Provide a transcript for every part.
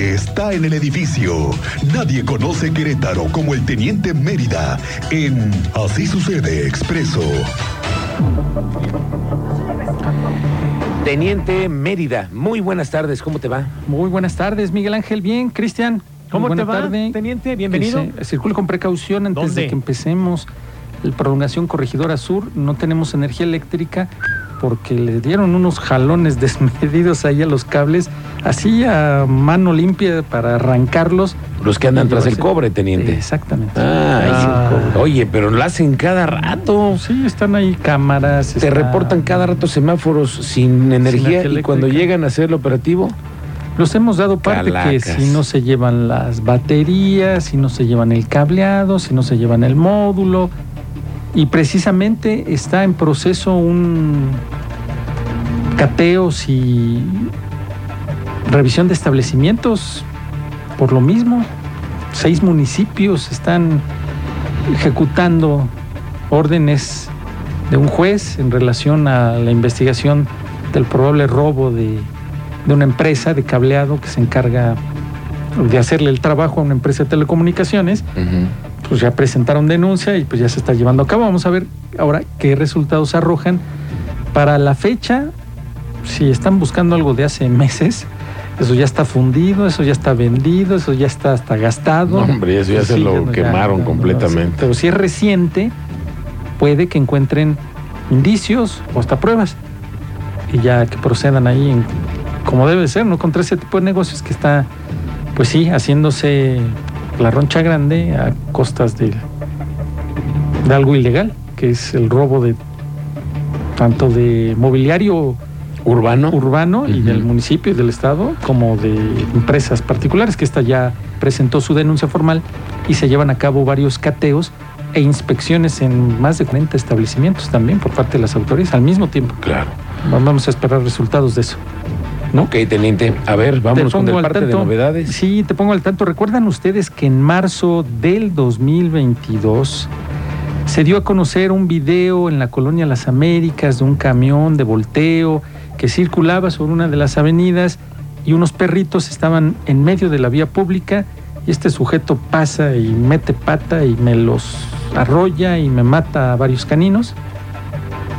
está en el edificio. Nadie conoce Querétaro como el teniente Mérida en Así sucede expreso. Teniente Mérida, muy buenas tardes, ¿cómo te va? Muy buenas tardes, Miguel Ángel. Bien, Cristian. ¿Cómo Muy te buena va, tarde. teniente? Bienvenido. Circule con precaución antes ¿Dónde? de que empecemos. El prolongación corregidora sur, no tenemos energía eléctrica porque le dieron unos jalones desmedidos ahí a los cables, así a mano limpia para arrancarlos. Los que andan tras el cobre, teniente. Exactamente. Ah, Ah. oye, pero lo hacen cada rato. Sí, están ahí cámaras. Te está- reportan cada rato semáforos sin energía y cuando llegan a hacer el operativo, Los hemos dado parte que si no se llevan las baterías, si no se llevan el cableado, si no se llevan el módulo. Y precisamente está en proceso un cateos y revisión de establecimientos por lo mismo. Seis municipios están ejecutando órdenes de un juez en relación a la investigación del probable robo de, de una empresa de cableado que se encarga de hacerle el trabajo a una empresa de telecomunicaciones, pues ya presentaron denuncia y pues ya se está llevando a cabo. Vamos a ver ahora qué resultados arrojan. Para la fecha, si están buscando algo de hace meses, eso ya está fundido, eso ya está vendido, eso ya está hasta gastado. No, hombre, eso ya se lo quemaron completamente. Pero si es reciente, puede que encuentren indicios o hasta pruebas y ya que procedan ahí en- como debe ser, ¿no? Contra ese tipo de negocios que está, pues sí, haciéndose la roncha grande a costas de, de algo ilegal, que es el robo de tanto de mobiliario urbano. urbano y del municipio y del estado, como de empresas particulares, que esta ya presentó su denuncia formal y se llevan a cabo varios cateos e inspecciones en más de 40 establecimientos también por parte de las autoridades al mismo tiempo. Claro. Vamos a esperar resultados de eso. ¿No? Ok, teniente. A ver, vámonos Te con el parte de novedades. Sí, te pongo al tanto. ¿Recuerdan ustedes que en marzo del 2022 se dio a conocer un video en la colonia Las Américas de un camión de volteo que circulaba sobre una de las avenidas y unos perritos estaban en medio de la vía pública y este sujeto pasa y mete pata y me los arrolla y me mata a varios caninos?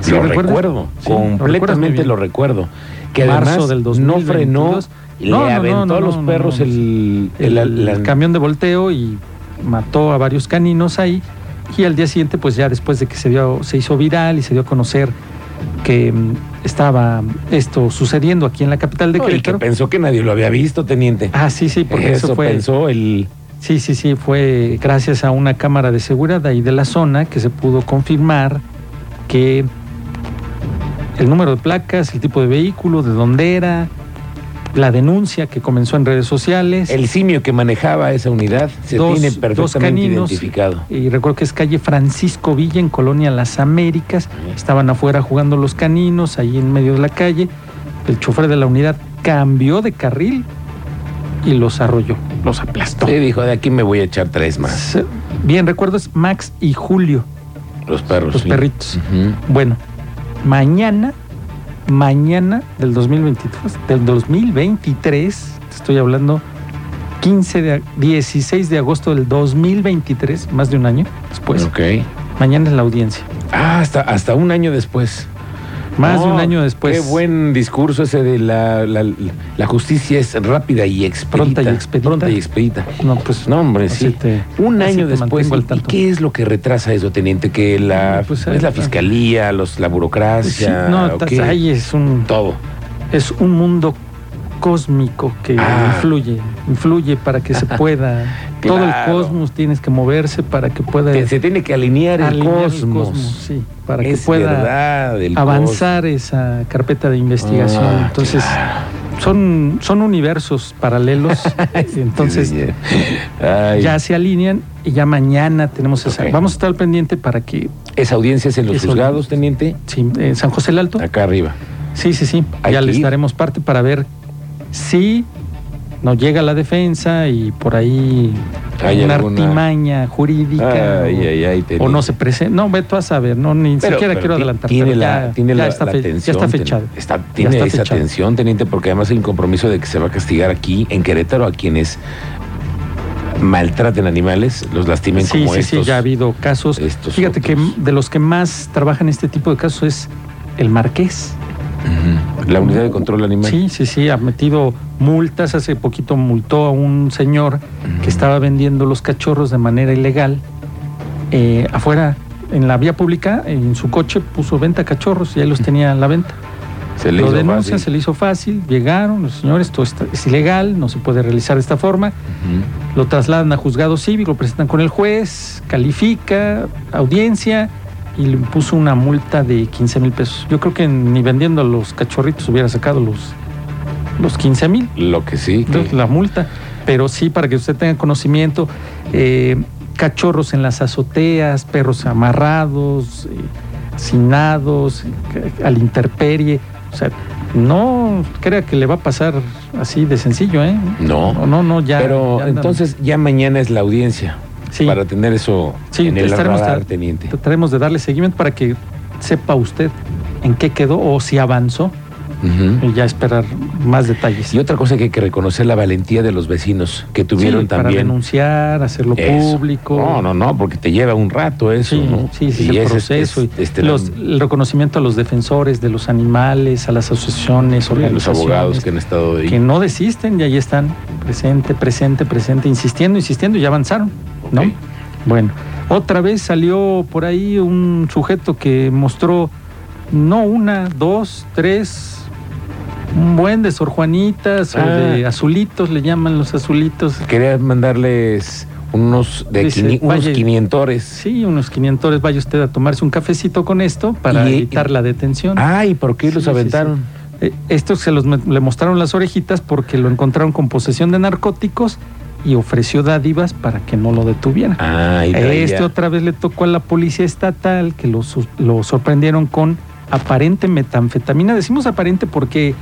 ¿Sí lo recuerdo, Sí, completamente lo recuerdo. Que Marzo además del no 2022. frenó, y No, no, le no, aventó no, a los no, no, perros no. el, el, el- la- el camión de volteo y mató a varios caninos ahí. Y al día siguiente, pues ya después de que se, dio, se hizo viral y se dio a conocer que mm, estaba esto sucediendo aquí en la capital de No, y que Querétaro. pensó que nadie lo había visto, teniente. Ah, sí, sí, porque eso, eso fue. pensó el... Sí, sí, sí, fue gracias a una cámara de seguridad ahí de la zona que se pudo confirmar que el número de placas, el tipo de vehículo, de dónde era, la denuncia que comenzó en redes sociales. El simio que manejaba esa unidad se Dos- tiene dos perfectamente caninos. identificado. Y recuerdo que es calle Francisco Villa en Colonia Las Américas. Estaban afuera jugando los caninos, ahí en medio de la calle. El chofer de la unidad cambió de carril y los arrolló, los aplastó. Le dijo, de aquí me voy a echar tres más. Bien, recuerdo es Max y Julio, Los perros. los sí. perritos. Bueno, mañana, mañana del 2022, del 2023, te estoy hablando 15 de, ag- 16 de agosto del 2023, más de un año después. ok. Mañana es la audiencia. Ah, hasta, hasta un año después. Más de un año después. Qué buen discurso ese de la, la, la justicia es rápida y expedita. Pronta y expedita. Pronta y expedita. No, pues. No, hombre, sí. te- Un año después. ¿Y qué es lo que retrasa eso, teniente? Que la, pues, es la eh, fiscalía, los, la Sí, burocracia. no, ahí es un, Todo. es un mundo cósmico que Ah. influye, influye para que se pueda. Todo el cosmos tienes que moverse para que pueda Que se tiene que alinear el cosmos. sí, para que pueda verdad, avanzar esa carpeta de investigación. Ah, Entonces, claro. son, son universos paralelos. Entonces. Ay, ya se alinean y ya mañana tenemos esa. Vamos a estar pendiente para que, ¿Esa audiencia es en los juzgados, teniente? sí, en San José el Alto, Acá arriba. sí, sí, sí, Hay ya les ir. daremos parte para ver si nos llega la defensa y por ahí Hay una alguna- artimaña jurídica Ay, o, ay, ay, te o no se presenta. No, ve tú a saber, no, ni Pero- siquiera pero quiero adelantar. Tiene pero la, ya, tiene ya la, está la ya está fechado. Está, Ya tiene está esa fechado. atención, teniente, porque además hay un compromiso de que se va a castigar aquí en Querétaro a quienes maltraten animales, los lastimen Sí, como sí, estos. sí, ya ha habido casos. Fíjate otros. que de los que más trabajan este tipo de casos es el Marqués. La unidad de control animal. Sí, sí, sí, ha metido multas. Hace poquito multó a un señor que estaba vendiendo los cachorros de manera ilegal eh, afuera, en la vía pública, en su coche puso venta cachorros y ahí los tenía a la venta. Se le Lo denuncian, se le hizo fácil, llegaron los señores, esto está- es ilegal, no se puede realizar de esta forma. Lo trasladan a juzgado cívico, lo presentan con el juez, califica, audiencia y le puso una multa de 15 mil pesos. Yo creo que ni vendiendo los cachorritos hubiera sacado los, los 15 mil, Lo que sí, que- la multa. Pero sí, para que usted tenga conocimiento, eh, cachorros en las azoteas, perros amarrados, eh, hacinados, eh, a la intemperie. O sea, no crea que le va a pasar así de sencillo, ¿eh? no. No, no, no, ya. Pero ya entonces ya mañana es la audiencia Sí. para tener eso Sí, en el estaremos radar, tra- teniente. Trataremos de darle seguimiento para que sepa usted en qué quedó o si avanzó y ya esperar más detalles. Y otra cosa que hay que reconocer la valentía de los vecinos que tuvieron Sí, para también. denunciar, hacerlo Eso. público. No, no, no, porque te lleva un rato eso, Sí, ¿no? sí, sí, Y el es- proceso. es- este, los- el reconocimiento a los defensores de los animales, a las asociaciones, los organizaciones. abogados que han estado ahí. que no desisten y ahí están, presente, presente, presente, insistiendo, insistiendo y ya avanzaron, ¿no? Bueno, otra vez salió por ahí un sujeto que mostró no una, dos, tres, un buen de Sor Juanitas o Ah. de azulitos, le llaman los azulitos. Quería mandarles unos de Dice, quini- unos vaya- quinientores. Sí, unos 500, vaya usted a tomarse un cafecito con esto para Y- evitar la detención. Ay, ¿por qué Sí, los sí, aventaron? Eh, estos se los le mostraron las orejitas porque lo encontraron con posesión de narcóticos y ofreció dádivas para que no lo detuvieran. Traía- Este otra vez le tocó a la policía estatal que lo, lo sorprendieron con aparente metanfetamina. Decimos aparente porque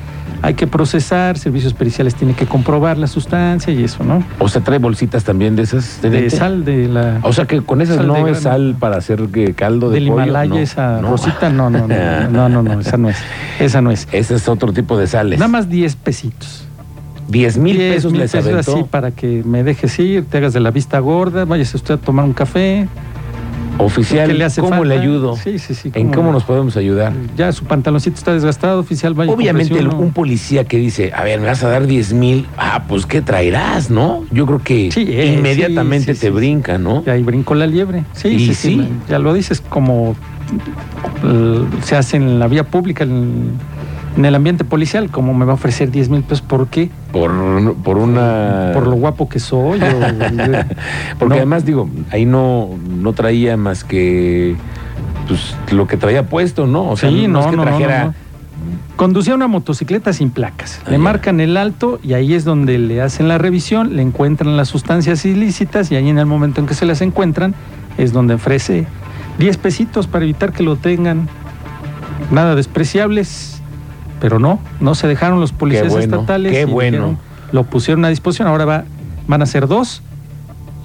hay que procesar, servicios periciales tienen que comprobar la sustancia y eso, ¿no? O sea, trae bolsitas también de esas. De sal de la... O sea, que con esas no es sal para hacer caldo de del pollo. Himalaya, no, esa no. rosita, no, no, no, no, no, no, esa no es, esa no es. Ese es otro tipo de sales. Nada más 10 pesitos. 10 mil 10 pesos les pesos aventó. así para que me dejes ir, te hagas de la vista gorda, vayas usted a tomar un café. Oficial, ¿qué le hace ¿cómo le ayudo? Sí, sí, sí. ¿En cómo nos podemos ayudar? Ya su pantaloncito está desgastado, oficial, vaya. Obviamente el- un policía que dice, a ver, me vas a dar 10 mil, ah, pues ¿qué traerás, no? Yo creo que Sí, eh, inmediatamente sí, sí, te brinca, ¿no? Y ahí brincó la liebre. Sí, Y sí, sí, sí. Ya lo dices, como eh, se hace en la vía pública, en, en el ambiente policial, como me va a ofrecer 10 mil pesos, ¿por qué? Por, por una... Por lo guapo que soy. o- Porque No. además, digo, ahí no, no traía más que pues, lo que traía puesto, ¿no? O sea, Sí, no, no, es que no, trajera... Conducía una motocicleta sin placas. Ah, le ya. marcan el alto y ahí es donde le hacen la revisión, le encuentran las sustancias ilícitas y ahí en el momento en que se las encuentran es donde ofrece 10 pesitos para evitar que lo tengan. Nada despreciables, pero no, no se dejaron los policías bueno, estatales. qué bueno. dijeron, lo pusieron a disposición. Ahora va, van a ser dos,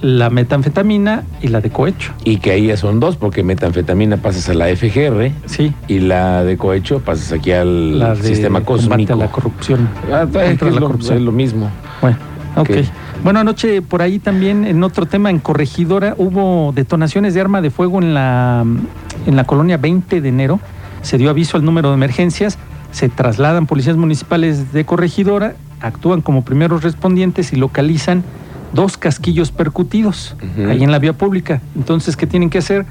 la metanfetamina y la de cohecho. Y que ahí ya son dos, porque metanfetamina pasas a la FGR Sí, y la de cohecho pasas aquí al la de sistema cósmico. a la corrupción. Ah, es, que es la lo, corrupción. es lo mismo. Bueno, ok. Ok. Bueno, anoche por ahí también en otro tema, en Corregidora, hubo detonaciones de arma de fuego en la, en la colonia 20 de enero. Se dio aviso al número de emergencias, se trasladan policías municipales de Corregidora, actúan como primeros respondientes y localizan dos casquillos percutidos Ujú. ahí en la vía pública. Entonces, ¿qué tienen que hacer?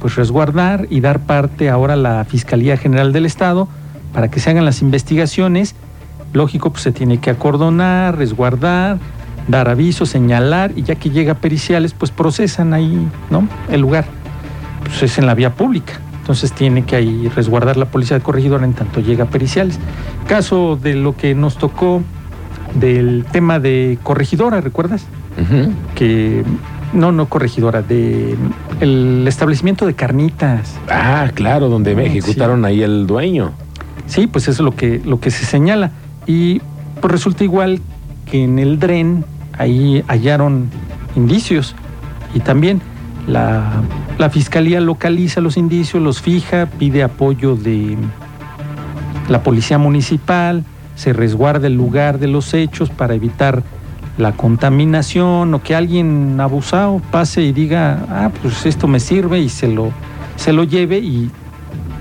Pues resguardar y dar parte ahora a la Fiscalía General del Estado para que se hagan las investigaciones. Lógico, pues se tiene que acordonar, resguardar, dar aviso, señalar y ya que llega periciales, pues procesan ahí, ¿no? El lugar. Pues es en la vía pública. Entonces tiene que ahí resguardar la policía de corregidora en tanto llega periciales. Caso de lo que nos tocó del tema de corregidora, ¿recuerdas? Ujú. Que no, no corregidora, de el establecimiento de carnitas. Ah, claro, donde me Sí. ejecutaron ahí el dueño. Sí, pues eso es lo que, lo que se señala. Y pues resulta igual que en el DREN, ahí hallaron indicios. Y también la, la fiscalía localiza los indicios, los fija, pide apoyo de la policía municipal, se resguarda el lugar de los hechos para evitar la contaminación o que alguien abusado pase y diga, ah, pues esto me sirve y se lo, se lo lleve y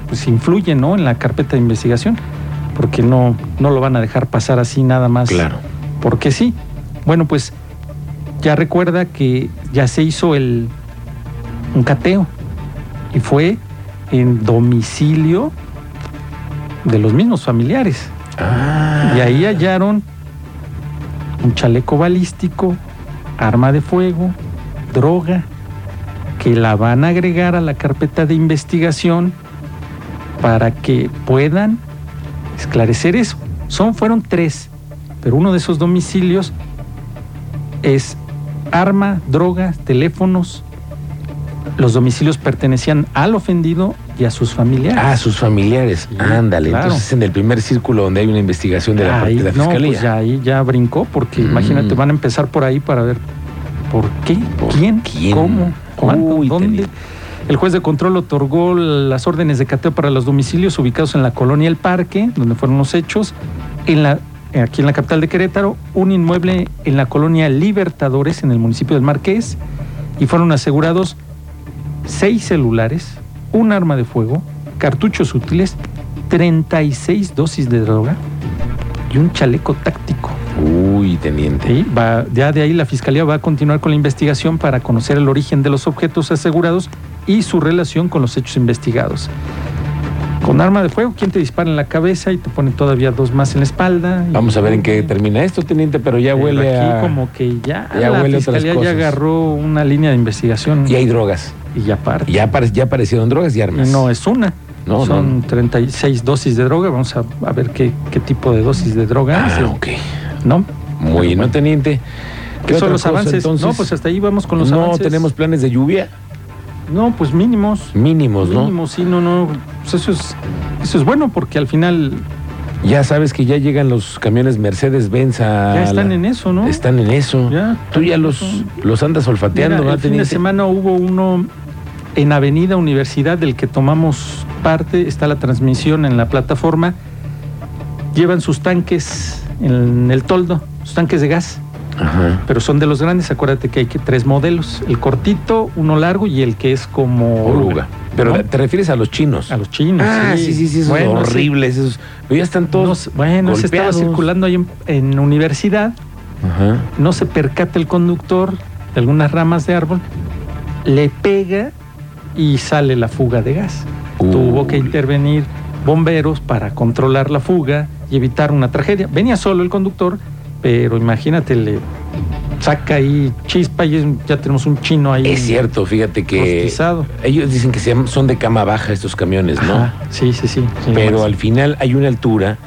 pues influye, ¿no? En la carpeta de investigación, porque no, no lo van a dejar pasar así nada más. Claro. Porque sí. Bueno, pues ya recuerda que ya se hizo el un cateo y fue en domicilio de los mismos familiares. Ah. Y ahí hallaron un chaleco balístico, arma de fuego, droga, que la van a agregar a la carpeta de investigación para que puedan esclarecer eso. Son, fueron tres, pero uno de esos domicilios es arma, droga, teléfonos. Los domicilios pertenecían al ofendido y a sus familiares. Ah, sus familiares. Sí, Ándale. claro. Entonces en el primer círculo donde hay una investigación de la, Ahí, de la no, fiscalía. pues ya ahí ya brincó, porque Mm. imagínate, van a empezar por ahí para ver por qué, ¿Por quién, quién? cómo, cuándo, Uy, dónde. El juez de control otorgó las órdenes de cateo para los domicilios ubicados en la colonia El Parque, donde fueron los hechos, en la, aquí en la capital de Querétaro, un inmueble en la colonia Libertadores, en el municipio del Marqués, y fueron asegurados seis celulares, un arma de fuego, cartuchos útiles, 36 dosis de droga y un chaleco táctico. Uy, teniente. Sí, va, ya de ahí la fiscalía va a continuar con la investigación para conocer el origen de los objetos asegurados y su relación con los hechos investigados. Con arma de fuego, ¿quién te dispara en la cabeza y te pone todavía dos más en la espalda? Vamos a ver en qué termina esto, teniente, pero ya Pero huele aquí a... como que ya, ya la huele fiscalía ya agarró una línea de investigación Y hay drogas. Y ya parte. Ya, ya aparecieron drogas y armas. No es una. No, Son no. 36 dosis de droga. Vamos a, a ver qué, qué tipo de dosis de droga es. Ah, ok. ¿No? Muy bien, ¿no, bueno. teniente? ¿Qué son los cosa, avances? entonces? No, pues hasta ahí vamos con los no avances. tenemos planes de lluvia No, pues mínimos. mínimos, ¿no? Mínimos, sí, no, no. Pues eso es, eso es bueno porque al final Ya sabes que ya llegan los camiones Mercedes-Benz a... ya están la- en eso, ¿no? Están en eso. Ya. Tú ya los, los andas olfateando, Mira, ¿no, el fin de semana hubo uno en Avenida Universidad del que tomamos parte, está la transmisión en la plataforma. Llevan sus tanques en el toldo, sus tanques de gas, Ajá. pero son de los grandes. Acuérdate que hay que tres modelos: el cortito, uno largo y el que es como Oruga. Pero ¿no? te refieres a los chinos. A los chinos. Ah, sí, sí, sí, esos Bueno, sí. horribles. Esos. Pero ya están todos. bueno, se estaba circulando ahí en, en universidad, Ajá. no se percata el conductor de algunas ramas de árbol, le pega y sale la fuga de gas. Uy. Tuvo que intervenir bomberos para controlar la fuga y evitar una tragedia. Venía solo el conductor, pero imagínate, le saca ahí chispa y ya tenemos un chino ahí. Es cierto, fíjate que ellos dicen que son de cama baja estos camiones, ¿no? Ajá, sí, sí, sí. sí, Pero al final hay una altura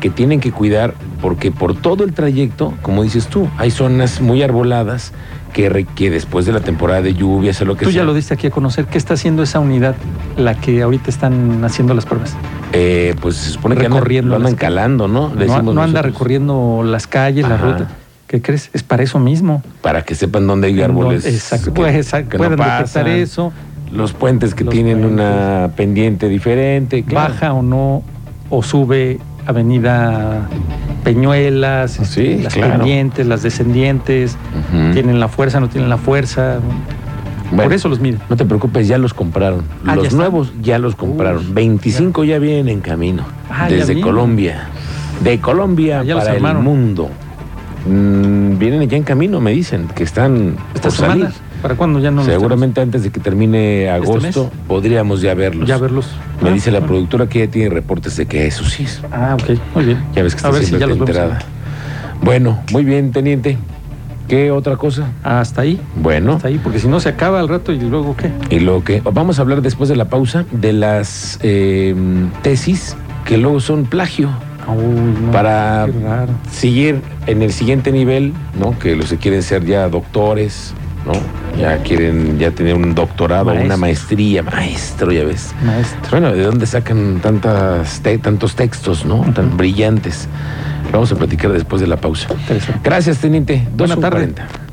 que tienen que cuidar porque por todo el trayecto, como dices tú, hay zonas muy arboladas que, que después de la temporada de lluvias o lo que Tú sea, ya lo diste aquí a conocer. ¿Qué está haciendo esa unidad, la que ahorita están haciendo las pruebas? eh, pues se supone que andan- lo andan calando, ¿no? No, no anda nosotros, recorriendo las calles, la Ajá. ruta. ¿Qué crees? Es para eso mismo. Para que sepan dónde hay árboles. Exacto. que- pues, exacto, que no pueden detectar eso, Los puentes que Los tienen puentes. una pendiente diferente. claro. baja o no, o sube Avenida Peñuelas, Ah, Sí, este, las claro. pendientes, las descendientes, tienen la fuerza, no tienen la fuerza. Bueno, Por eso los miden. No te preocupes, ya los compraron. Ah, ¿ya los nuevos ya los compraron. Uy, 25 ya vienen en camino. Ah, desde. Colombia. De Colombia Ah, para el mundo. Mm, vienen ya en camino, me dicen, que están Esta por salir. ¿para cuándo ya no Seguramente antes de que termine agosto mes? podríamos ya verlos. Ya verlos. Me Ah, dice la productora que ya tiene reportes de que eso sí es. Ah, ok, muy bien. Ya ves que está ver si siempre ya los vemos. enterada. Bueno, muy bien, teniente. ¿Qué otra cosa? Hasta ahí, Bueno, hasta ahí, porque si no se acaba al rato y luego qué. y lo que vamos a hablar después de la pausa de las eh, tesis que luego son plagio Uy, no, para seguir en el siguiente nivel, ¿no? Que los que quieren ser ya doctores, ¿no? Ya quieren ya tener un doctorado, una maestría, maestro, ya ves. Maestro. Bueno, ¿de dónde sacan tantas te- tantos textos, ¿no? Tan brillantes. Vamos a platicar después de la pausa. Gracias, teniente. Buena tarde. 2:40.